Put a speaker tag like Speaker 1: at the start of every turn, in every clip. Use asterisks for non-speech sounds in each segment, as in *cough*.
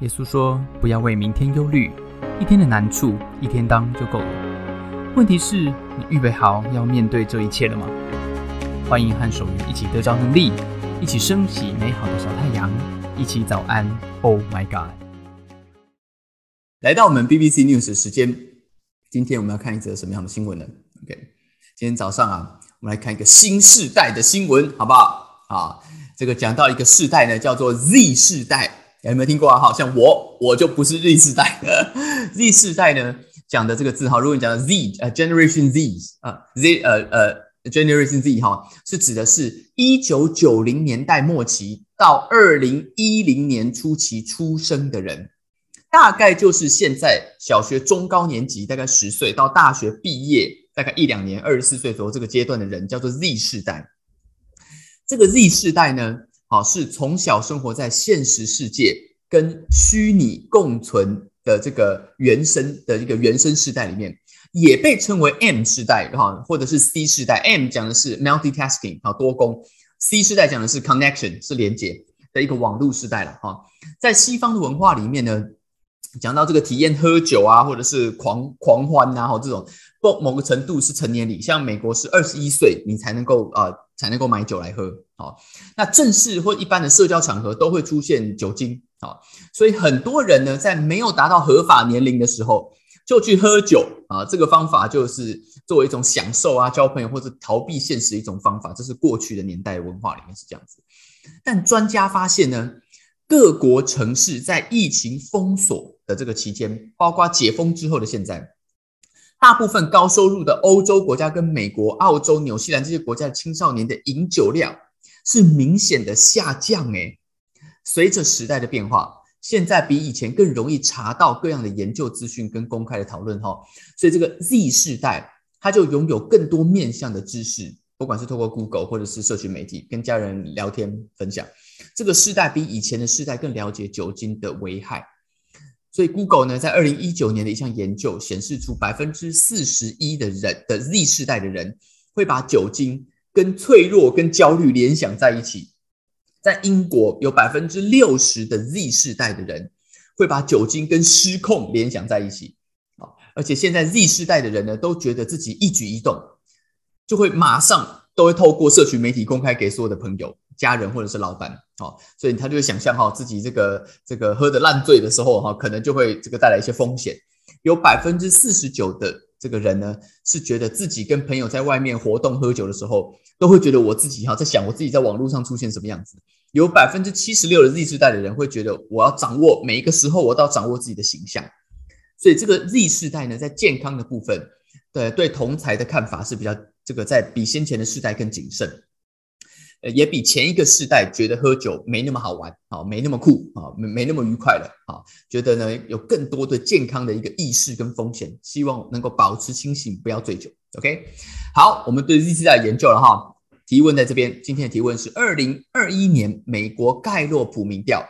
Speaker 1: 耶稣说：“不要为明天忧虑，一天的难处一天当就够了。问题是，你预备好要面对这一切了吗？”欢迎和守愚一起得着能力，一起升起美好的小太阳，一起早安。Oh my God！
Speaker 2: 来到我们 BBC News 的时间，今天我们要看一则什么样的新闻呢？OK，今天早上啊，我们来看一个新世代的新闻，好不好？啊，这个讲到一个世代呢，叫做 Z 世代。有没有听过啊？好像我我就不是 Z 世代，Z 世代呢讲的这个字哈，如果你讲的 Z 呃 Generation Z 啊 Z 呃呃 Generation Z 哈，是指的是一九九零年代末期到二零一零年初期出生的人，大概就是现在小学中高年级大概十岁到大学毕业大概一两年二十四岁左右这个阶段的人，叫做 Z 世代。这个 Z 世代呢？好，是从小生活在现实世界跟虚拟共存的这个原生的一个原生世代里面，也被称为 M 世代哈，或者是 C 世代。M 讲的是 multitasking 啊，多工；C 世代讲的是 connection 是连接的一个网络时代了哈。在西方的文化里面呢，讲到这个体验喝酒啊，或者是狂狂欢呐，哈，这种不某个程度是成年礼，像美国是二十一岁你才能够啊。才能够买酒来喝，好，那正式或一般的社交场合都会出现酒精，好，所以很多人呢，在没有达到合法年龄的时候就去喝酒啊，这个方法就是作为一种享受啊，交朋友或者逃避现实一种方法，这是过去的年代文化里面是这样子。但专家发现呢，各国城市在疫情封锁的这个期间，包括解封之后的现在。大部分高收入的欧洲国家跟美国、澳洲、纽西兰这些国家的青少年的饮酒量是明显的下降。诶，随着时代的变化，现在比以前更容易查到各样的研究资讯跟公开的讨论哈，所以这个 Z 世代他就拥有更多面向的知识，不管是透过 Google 或者是社群媒体跟家人聊天分享，这个世代比以前的世代更了解酒精的危害。所以，Google 呢，在二零一九年的一项研究显示出，百分之四十一的人的 Z 世代的人会把酒精跟脆弱、跟焦虑联想在一起。在英国，有百分之六十的 Z 世代的人会把酒精跟失控联想在一起。啊，而且现在 Z 世代的人呢，都觉得自己一举一动就会马上都会透过社群媒体公开给所有的朋友。家人或者是老板，好，所以他就会想象哈，自己这个这个喝的烂醉的时候哈，可能就会这个带来一些风险。有百分之四十九的这个人呢，是觉得自己跟朋友在外面活动喝酒的时候，都会觉得我自己哈，在想我自己在网络上出现什么样子。有百分之七十六的 Z 世代的人会觉得，我要掌握每一个时候，我都要掌握自己的形象。所以这个 Z 世代呢，在健康的部分，对对同才的看法是比较这个在比先前的世代更谨慎。呃，也比前一个世代觉得喝酒没那么好玩，啊，没那么酷，啊，没没那么愉快了，啊，觉得呢有更多的健康的一个意识跟风险，希望能够保持清醒，不要醉酒。OK，好，我们对 Z 世代研究了哈，提问在这边，今天的提问是二零二一年美国盖洛普民调，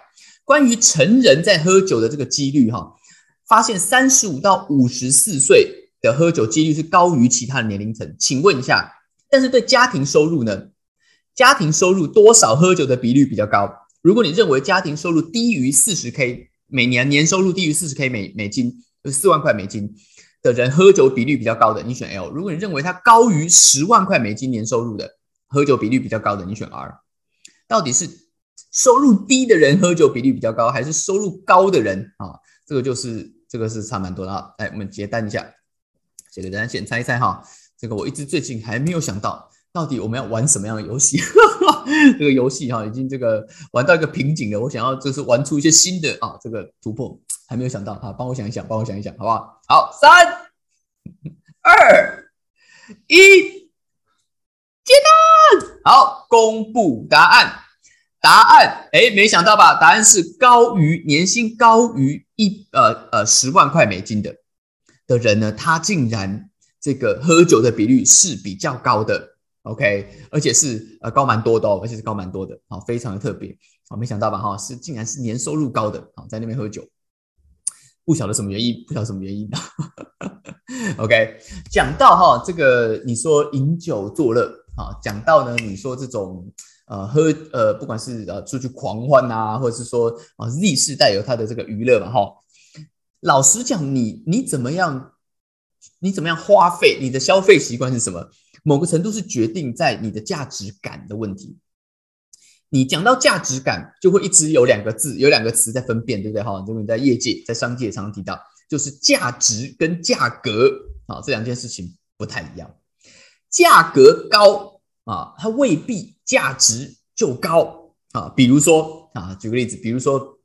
Speaker 2: 关于成人在喝酒的这个几率哈，发现三十五到五十四岁的喝酒几率是高于其他的年龄层，请问一下，但是对家庭收入呢？家庭收入多少喝酒的比率比较高？如果你认为家庭收入低于四十 K 每年年收入低于四十 K 美美金，就四万块美金的人喝酒比率比较高的，你选 L。如果你认为它高于十万块美金年收入的喝酒比率比较高的，你选 R。到底是收入低的人喝酒比率比较高，还是收入高的人啊？这个就是这个是差蛮多的啊。来，我们结单一下，写给大家先猜一猜哈。这个我一直最近还没有想到。到底我们要玩什么样的游戏？*laughs* 这个游戏哈，已经这个玩到一个瓶颈了。我想要就是玩出一些新的啊，这个突破还没有想到哈，帮我想一想，帮我想一想，好不好？好，三、二、一，接单。好，公布答案。答案，哎，没想到吧？答案是高于年薪高于一呃呃十万块美金的的人呢，他竟然这个喝酒的比率是比较高的。OK，而且是呃高蛮多的哦，而且是高蛮多的，好，非常的特别，好，没想到吧哈，是竟然是年收入高的，好，在那边喝酒，不晓得什么原因，不晓得什么原因。*laughs* OK，讲到哈这个你说饮酒作乐啊，讲到呢你说这种呃喝呃不管是呃出去狂欢啊，或者是说啊 Z 世代有它的这个娱乐嘛哈。老实讲，你你怎么样？你怎么样花费？你的消费习惯是什么？某个程度是决定在你的价值感的问题。你讲到价值感，就会一直有两个字，有两个词在分辨，对不对？哈，这个在业界、在商界常常提到，就是价值跟价格啊，这两件事情不太一样。价格高啊，它未必价值就高啊。比如说啊，举个例子，比如说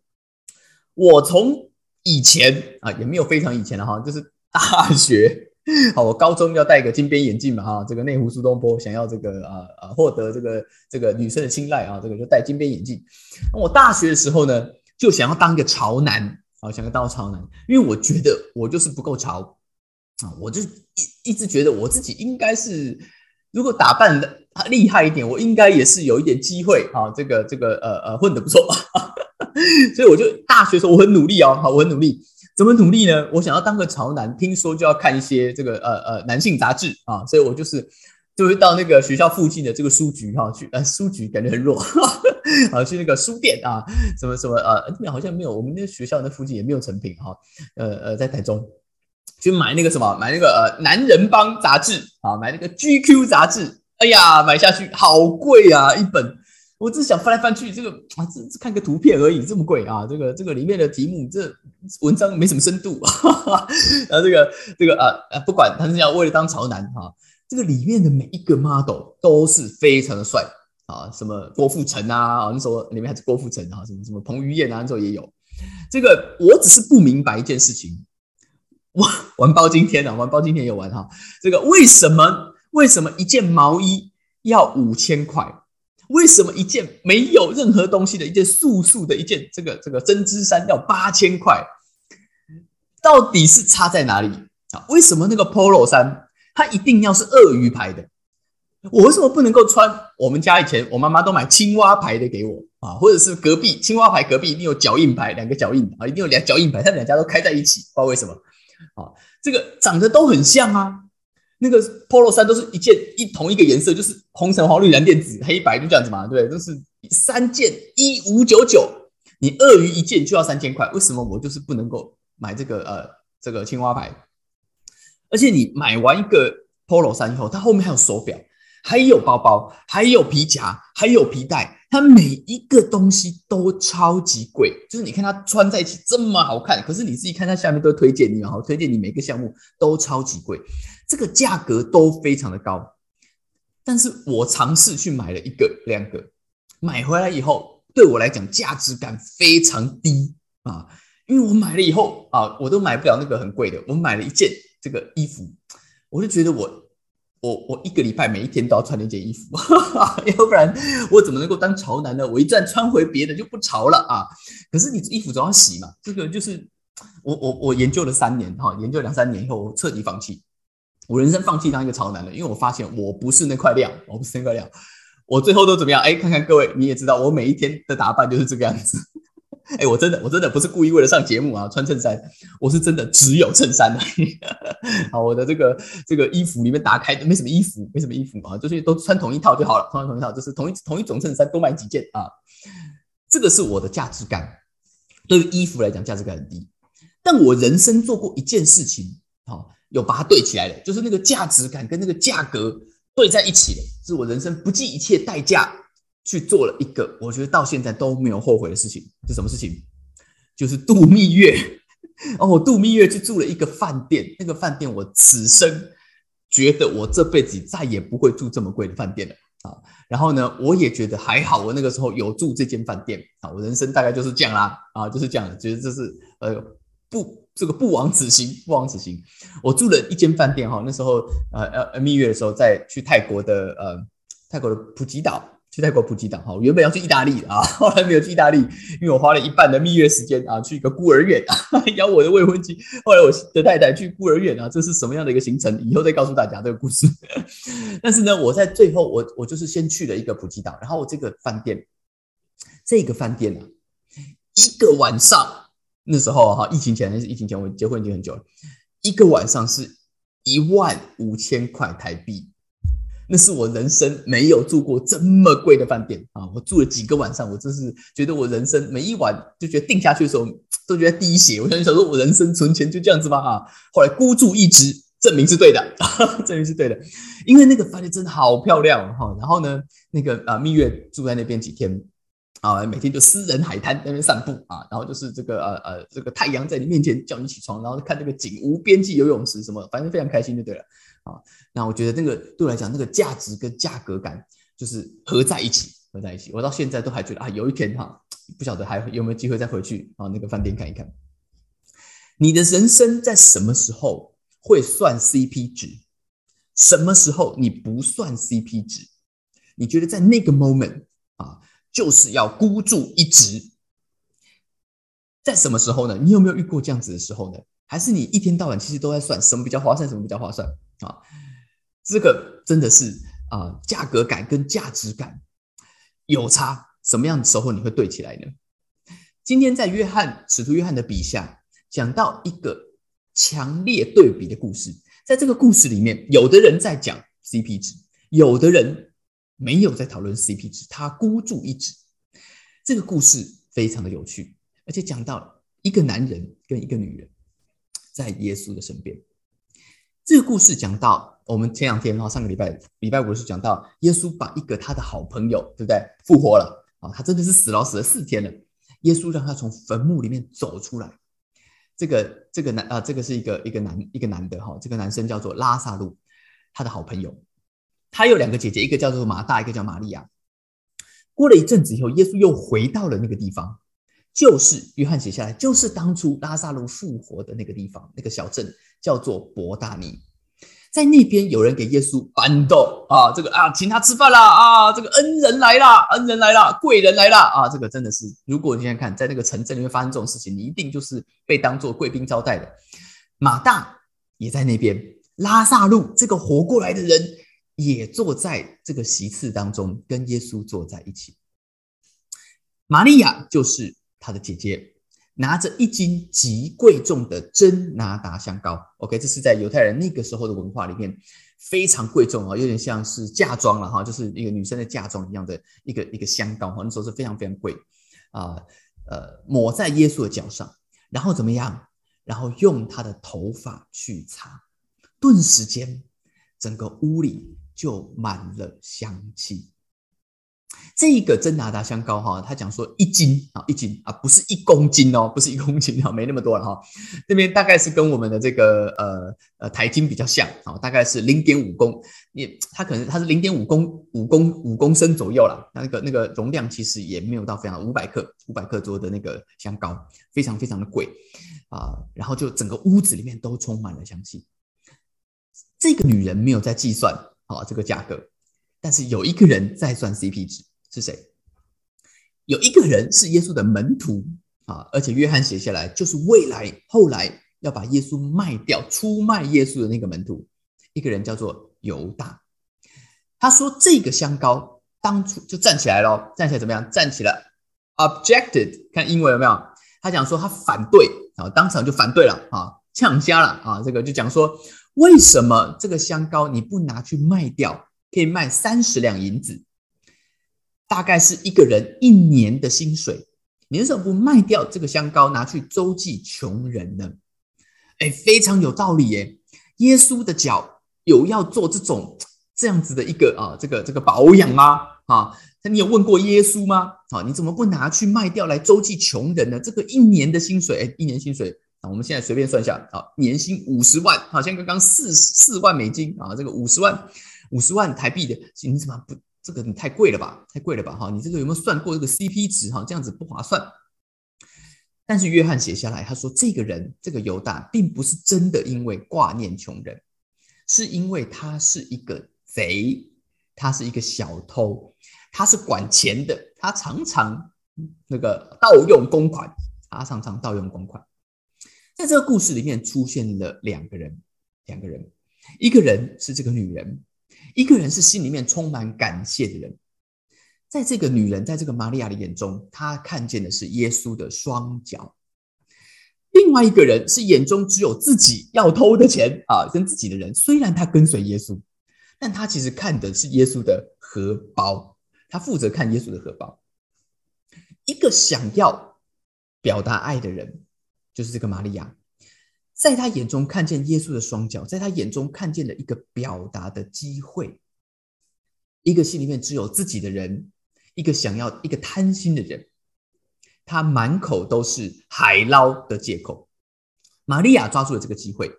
Speaker 2: 我从以前啊，也没有非常以前了哈，就是大学。*laughs* 好，我高中要戴个金边眼镜嘛，哈，这个内湖苏东坡想要这个啊啊获得这个这个女生的青睐啊，这个就戴金边眼镜。那我大学的时候呢，就想要当一个潮男啊，想要当潮男，因为我觉得我就是不够潮啊，我就一一直觉得我自己应该是，如果打扮的厉害一点，我应该也是有一点机会啊，这个这个呃呃混得不错，*laughs* 所以我就大学时候我很努力哦，好，我很努力。怎么努力呢？我想要当个潮男，听说就要看一些这个呃呃男性杂志啊，所以我就是就会到那个学校附近的这个书局哈去，呃书局感觉很弱，*laughs* 啊去那个书店啊，什么什么呃那边好像没有，我们那学校那附近也没有成品哈，呃呃在台中去买那个什么买那个呃男人帮杂志啊，买那个 GQ 杂志，哎呀买下去好贵啊一本。我只是想翻来翻去，这个啊，这这看个图片而已，这么贵啊！这个这个里面的题目，这文章没什么深度，然 *laughs* 后这个这个啊啊，不管他是要为了当潮男哈，这个里面的每一个 model 都是非常的帅啊，什么郭富城啊，那时候里面还是郭富城啊，什么什么彭于晏啊，那时候也有。这个我只是不明白一件事情，玩玩包今天啊，玩包今天有玩哈，这个为什么为什么一件毛衣要五千块？为什么一件没有任何东西的一件素素的一件这个这个针织衫要八千块？到底是差在哪里啊？为什么那个 polo 衫它一定要是鳄鱼牌的？我为什么不能够穿？我们家以前我妈妈都买青蛙牌的给我啊，或者是隔壁青蛙牌隔壁一定有脚印牌，两个脚印啊，一定有两脚印牌，他们两家都开在一起，不知道为什么啊？这个长得都很像啊。那个 polo 衫都是一件一同一个颜色，就是红橙黄绿蓝靛紫黑白，就这样子嘛，对？都是三件一五九九，你鳄鱼一件就要三千块，为什么我就是不能够买这个呃这个青蛙牌？而且你买完一个 polo 衫以后，它后面还有手表，还有包包，还有皮夹，还有皮带，它每一个东西都超级贵。就是你看它穿在一起这么好看，可是你自己看它下面都推荐你，然后推荐你每个项目都超级贵。这个价格都非常的高，但是我尝试去买了一个两个，买回来以后对我来讲价值感非常低啊，因为我买了以后啊，我都买不了那个很贵的，我买了一件这个衣服，我就觉得我我我一个礼拜每一天都要穿那件衣服，*laughs* 要不然我怎么能够当潮男呢？我一旦穿回别的就不潮了啊！可是你衣服总要洗嘛，这个就是我我我研究了三年哈，研究两三年以后我彻底放弃。我人生放弃当一个潮男了，因为我发现我不是那块料，我不是那块料。我最后都怎么样？哎，看看各位，你也知道，我每一天的打扮就是这个样子。哎，我真的，我真的不是故意为了上节目啊，穿衬衫。我是真的只有衬衫的。*laughs* 好，我的这个这个衣服里面打开没什么衣服，没什么衣服啊，就是都穿同一套就好了，穿同一套就是同一同一种衬衫，多买几件啊。这个是我的价值感，对于衣服来讲价值感很低。但我人生做过一件事情，好。有把它对起来了，就是那个价值感跟那个价格对在一起了，是我人生不计一切代价去做了一个，我觉得到现在都没有后悔的事情。是什么事情？就是度蜜月。哦，我度蜜月去住了一个饭店，那个饭店我此生觉得我这辈子再也不会住这么贵的饭店了啊。然后呢，我也觉得还好，我那个时候有住这间饭店啊，我人生大概就是这样啦啊，就是这样，觉得这是呃不。这个不枉此行，不枉此行。我住了一间饭店哈，那时候呃呃蜜月的时候，在去泰国的呃泰国的普吉岛，去泰国普吉岛哈。原本要去意大利啊，*laughs* 后来没有去意大利，因为我花了一半的蜜月时间啊，去一个孤儿院啊 *laughs* 邀我的未婚妻，后来我的太太去孤儿院啊，这是什么样的一个行程？以后再告诉大家这个故事。*laughs* 但是呢，我在最后我我就是先去了一个普吉岛，然后我这个饭店，这个饭店呢，一个晚上。那时候哈，疫情前还是疫情前，我结婚已经很久了。一个晚上是一万五千块台币，那是我人生没有住过这么贵的饭店啊！我住了几个晚上，我真是觉得我人生每一晚就觉得定下去的时候都觉得滴血。我想想说，我人生存钱就这样子吧啊！后来孤注一掷，证明是对的，*laughs* 证明是对的，因为那个饭店真的好漂亮哈。然后呢，那个啊蜜月住在那边几天啊，每天就私人海滩那边散步啊，然后就是这个呃呃这个太阳在你面前叫你起床，然后看这个景，无边际游泳池什么，反正非常开心就对了。啊，那我觉得那个对我来讲，那个价值跟价格感就是合在一起，合在一起。我到现在都还觉得啊，有一天哈，不晓得还有没有机会再回去啊，那个饭店看一看。你的人生在什么时候会算 CP 值？什么时候你不算 CP 值？你觉得在那个 moment 啊，就是要孤注一掷。在什么时候呢？你有没有遇过这样子的时候呢？还是你一天到晚其实都在算什么比较划算，什么比较划算啊？这个真的是啊，价格感跟价值感有差，什么样的时候你会对起来呢？今天在约翰使徒约翰的笔下，讲到一个强烈对比的故事，在这个故事里面，有的人在讲 CP 值，有的人没有在讨论 CP 值，他孤注一掷。这个故事非常的有趣，而且讲到一个男人跟一个女人。在耶稣的身边，这个故事讲到我们前两天哈，上个礼拜礼拜五是讲到，耶稣把一个他的好朋友，对不对？复活了啊，他真的是死了死了四天了。耶稣让他从坟墓里面走出来。这个这个男啊，这个是一个一个男一个男的哈，这个男生叫做拉萨路，他的好朋友，他有两个姐姐，一个叫做马大，一个叫玛利亚。过了一阵子以后，耶稣又回到了那个地方。就是约翰写下来，就是当初拉萨路复活的那个地方，那个小镇叫做伯大尼，在那边有人给耶稣搬豆啊，这个啊，请他吃饭啦啊，这个恩人来啦，恩人来啦，贵人来啦啊，这个真的是，如果你现在看在那个城镇里面发生这种事情，你一定就是被当做贵宾招待的。马大也在那边，拉萨路这个活过来的人也坐在这个席次当中，跟耶稣坐在一起。玛利亚就是。他的姐姐拿着一斤极贵重的真拿达香膏，OK，这是在犹太人那个时候的文化里面非常贵重啊，有点像是嫁妆了哈，就是一个女生的嫁妆一样的一个一个香膏哈，那时候是非常非常贵啊，呃，抹在耶稣的脚上，然后怎么样？然后用他的头发去擦，顿时间整个屋里就满了香气。这个真拿达香膏哈，他讲说一斤啊，一斤啊，不是一公斤哦，不是一公斤哈，没那么多了哈。这边大概是跟我们的这个呃呃台斤比较像啊，大概是零点五公，你它可能它是零点五公五公五公升左右了。那个那个容量其实也没有到非常五百克，五百克左右的那个香膏，非常非常的贵啊。然后就整个屋子里面都充满了香气。这个女人没有在计算啊这个价格，但是有一个人在算 CP 值。是谁？有一个人是耶稣的门徒啊，而且约翰写下来，就是未来后来要把耶稣卖掉、出卖耶稣的那个门徒，一个人叫做犹大。他说：“这个香膏当初就站起来了，站起来怎么样？站起来，objected。看英文有没有？他讲说他反对啊，当场就反对了啊，呛瞎了啊。这个就讲说，为什么这个香膏你不拿去卖掉，可以卖三十两银子？”大概是一个人一年的薪水，你为什么不卖掉这个香膏，拿去周济穷人呢？哎，非常有道理耶！耶稣的脚有要做这种这样子的一个啊，这个这个保养吗？啊，那你有问过耶稣吗？啊，你怎么不拿去卖掉来周济穷人呢？这个一年的薪水，哎，一年薪水啊，我们现在随便算一下啊，年薪五十万，好像刚刚四四万美金啊，这个五十万五十万台币的，你怎么不？这个你太贵了吧，太贵了吧，哈！你这个有没有算过这个 CP 值？哈，这样子不划算。但是约翰写下来，他说这个人这个犹大并不是真的因为挂念穷人，是因为他是一个贼，他是一个小偷，他是管钱的，他常常那个盗用公款，他常常盗用公款。在这个故事里面出现了两个人，两个人，一个人是这个女人。一个人是心里面充满感谢的人，在这个女人，在这个玛利亚的眼中，她看见的是耶稣的双脚；另外一个人是眼中只有自己要偷的钱啊，跟自己的人。虽然他跟随耶稣，但他其实看的是耶稣的荷包，他负责看耶稣的荷包。一个想要表达爱的人，就是这个玛利亚，在他眼中看见耶稣的双脚，在他眼中看见了一个表达的机会。一个心里面只有自己的人，一个想要、一个贪心的人，他满口都是海捞的借口。玛利亚抓住了这个机会，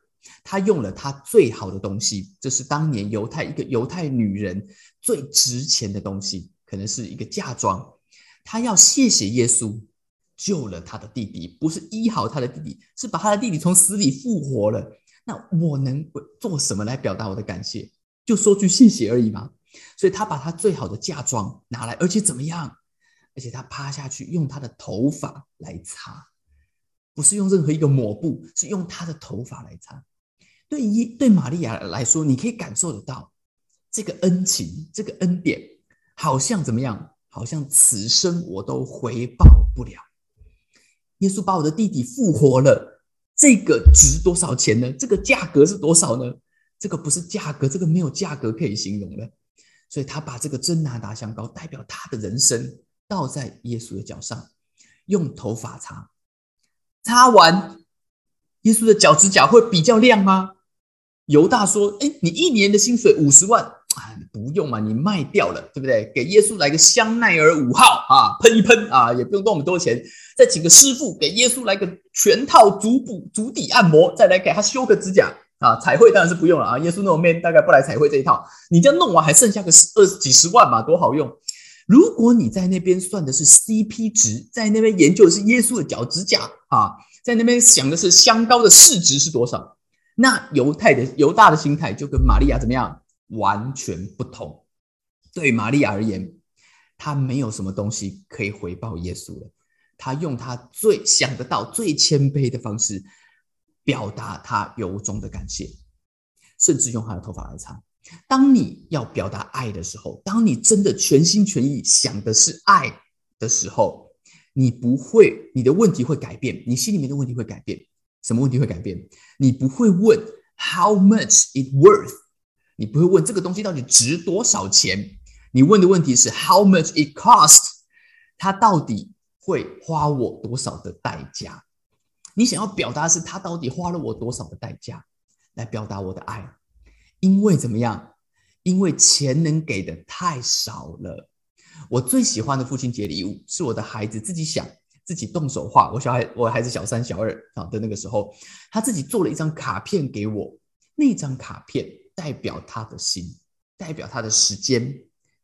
Speaker 2: 她用了她最好的东西，这是当年犹太一个犹太女人最值钱的东西，可能是一个嫁妆。她要谢谢耶稣救了他的弟弟，不是医好他的弟弟，是把他的弟弟从死里复活了。那我能做什么来表达我的感谢？就说句谢谢而已吗？所以他把他最好的嫁妆拿来，而且怎么样？而且他趴下去用他的头发来擦。不是用任何一个抹布，是用他的头发来擦。对一对玛利亚来说，你可以感受得到这个恩情，这个恩典，好像怎么样？好像此生我都回报不了。耶稣把我的弟弟复活了，这个值多少钱呢？这个价格是多少呢？这个不是价格，这个没有价格可以形容的。所以他把这个真拿达香膏代表他的人生倒在耶稣的脚上，用头发擦。擦完，耶稣的脚趾甲会比较亮吗？犹大说：“哎，你一年的薪水五十万啊，不用嘛，你卖掉了，对不对？给耶稣来个香奈儿五号啊，喷一喷啊，也不用多我们多钱。再请个师傅给耶稣来个全套足部足底按摩，再来给他修个指甲啊。彩绘当然是不用了啊，耶稣那种面大概不来彩绘这一套。你这样弄完还剩下个十二几十万嘛，多好用。如果你在那边算的是 CP 值，在那边研究的是耶稣的脚趾甲。”啊，在那边想的是香膏的市值是多少？那犹太的犹大的心态就跟玛利亚怎么样完全不同。对玛利亚而言，他没有什么东西可以回报耶稣了。他用他最想得到、最谦卑的方式表达他由衷的感谢，甚至用他的头发来擦。当你要表达爱的时候，当你真的全心全意想的是爱的时候。你不会，你的问题会改变，你心里面的问题会改变。什么问题会改变？你不会问 How much it worth？你不会问这个东西到底值多少钱？你问的问题是 How much it cost？它到底会花我多少的代价？你想要表达的是他到底花了我多少的代价来表达我的爱？因为怎么样？因为钱能给的太少了。我最喜欢的父亲节礼物是我的孩子自己想、自己动手画。我小孩，我孩子小三、小二啊的那个时候，他自己做了一张卡片给我。那张卡片代表他的心，代表他的时间，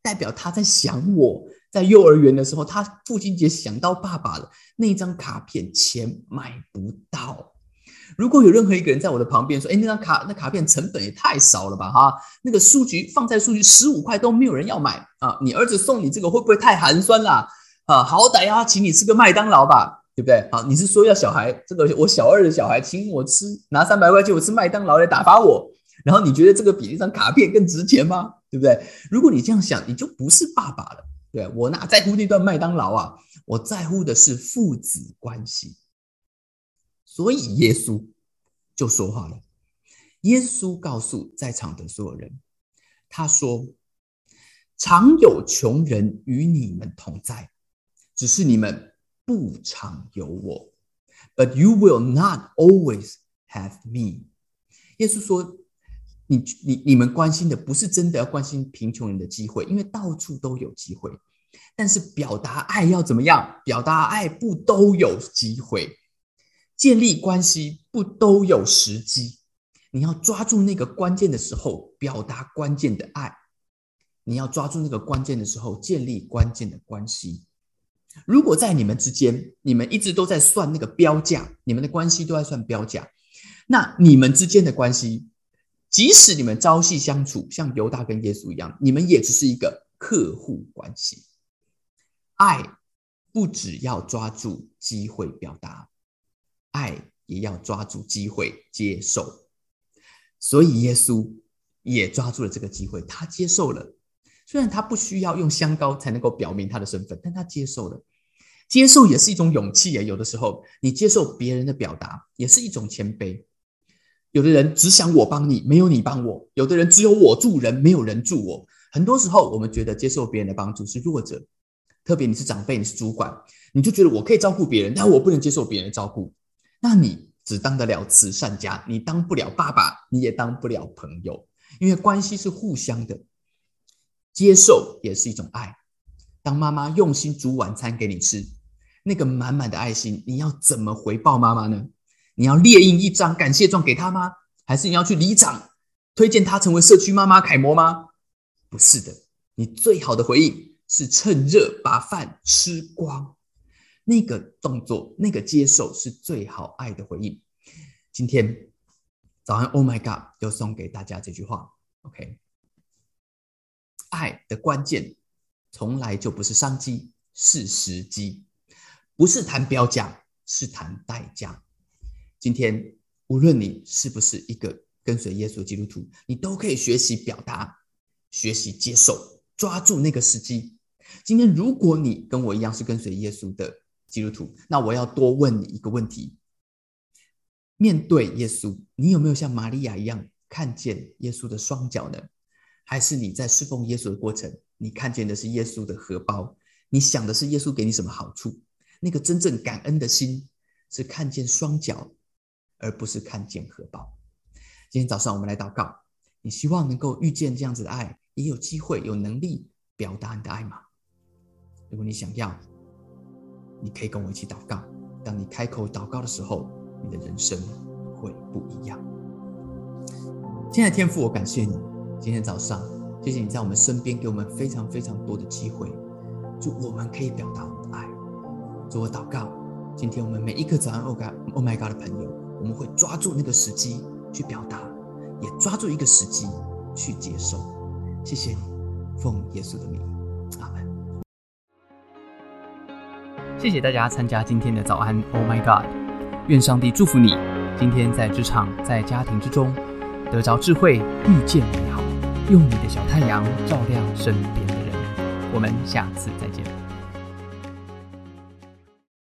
Speaker 2: 代表他在想我。在幼儿园的时候，他父亲节想到爸爸了。那张卡片钱买不到。如果有任何一个人在我的旁边说：“哎，那张卡那卡片成本也太少了吧？哈，那个书局放在书局十五块都没有人要买啊！你儿子送你这个会不会太寒酸啦？啊，好歹要请你吃个麦当劳吧，对不对？啊，你是说要小孩这个我小二的小孩请我吃拿三百块钱我吃麦当劳来打发我？然后你觉得这个比那张卡片更值钱吗？对不对？如果你这样想，你就不是爸爸了。对我哪在乎那段麦当劳啊？我在乎的是父子关系。所以耶稣就说话了。耶稣告诉在场的所有人：“他说，常有穷人与你们同在，只是你们不常有我。But you will not always have me。”耶稣说：“你你你们关心的不是真的要关心贫穷人的机会，因为到处都有机会。但是表达爱要怎么样？表达爱不都有机会？”建立关系不都有时机？你要抓住那个关键的时候，表达关键的爱；你要抓住那个关键的时候，建立关键的关系。如果在你们之间，你们一直都在算那个标价，你们的关系都在算标价，那你们之间的关系，即使你们朝夕相处，像犹大跟耶稣一样，你们也只是一个客户关系。爱不只要抓住机会表达。爱也要抓住机会接受，所以耶稣也抓住了这个机会，他接受了。虽然他不需要用香膏才能够表明他的身份，但他接受了。接受也是一种勇气啊！有的时候，你接受别人的表达，也是一种谦卑。有的人只想我帮你，没有你帮我；有的人只有我助人，没有人助我。很多时候，我们觉得接受别人的帮助是弱者，特别你是长辈，你是主管，你就觉得我可以照顾别人，但我不能接受别人的照顾。那你只当得了慈善家，你当不了爸爸，你也当不了朋友，因为关系是互相的。接受也是一种爱。当妈妈用心煮晚餐给你吃，那个满满的爱心，你要怎么回报妈妈呢？你要列印一张感谢状给他吗？还是你要去里长推荐他成为社区妈妈楷模吗？不是的，你最好的回应是趁热把饭吃光。那个动作，那个接受是最好爱的回应。今天早安，Oh my God，就送给大家这句话。OK，爱的关键从来就不是商机，是时机，不是谈标价，是谈代价。今天无论你是不是一个跟随耶稣基督徒，你都可以学习表达，学习接受，抓住那个时机。今天如果你跟我一样是跟随耶稣的基督徒，那我要多问你一个问题：面对耶稣，你有没有像玛利亚一样看见耶稣的双脚呢？还是你在侍奉耶稣的过程，你看见的是耶稣的荷包？你想的是耶稣给你什么好处？那个真正感恩的心是看见双脚。而不是看见荷包。今天早上我们来祷告，你希望能够遇见这样子的爱，也有机会、有能力表达你的爱吗？如果你想要，你可以跟我一起祷告。当你开口祷告的时候，你的人生会不一样。亲爱的天父，我感谢你。今天早上，谢谢你在我们身边，给我们非常非常多的机会，就我们可以表达我们的爱。做我祷告，今天我们每一个早安 Oh God Oh My God 的朋友。我们会抓住那个时机去表达，也抓住一个时机去接受。谢谢你，奉耶稣的名，阿门。
Speaker 1: 谢谢大家参加今天的早安，Oh my God！愿上帝祝福你，今天在职场、在家庭之中得着智慧，遇见美好，用你的小太阳照亮身边的人。我们下次再见。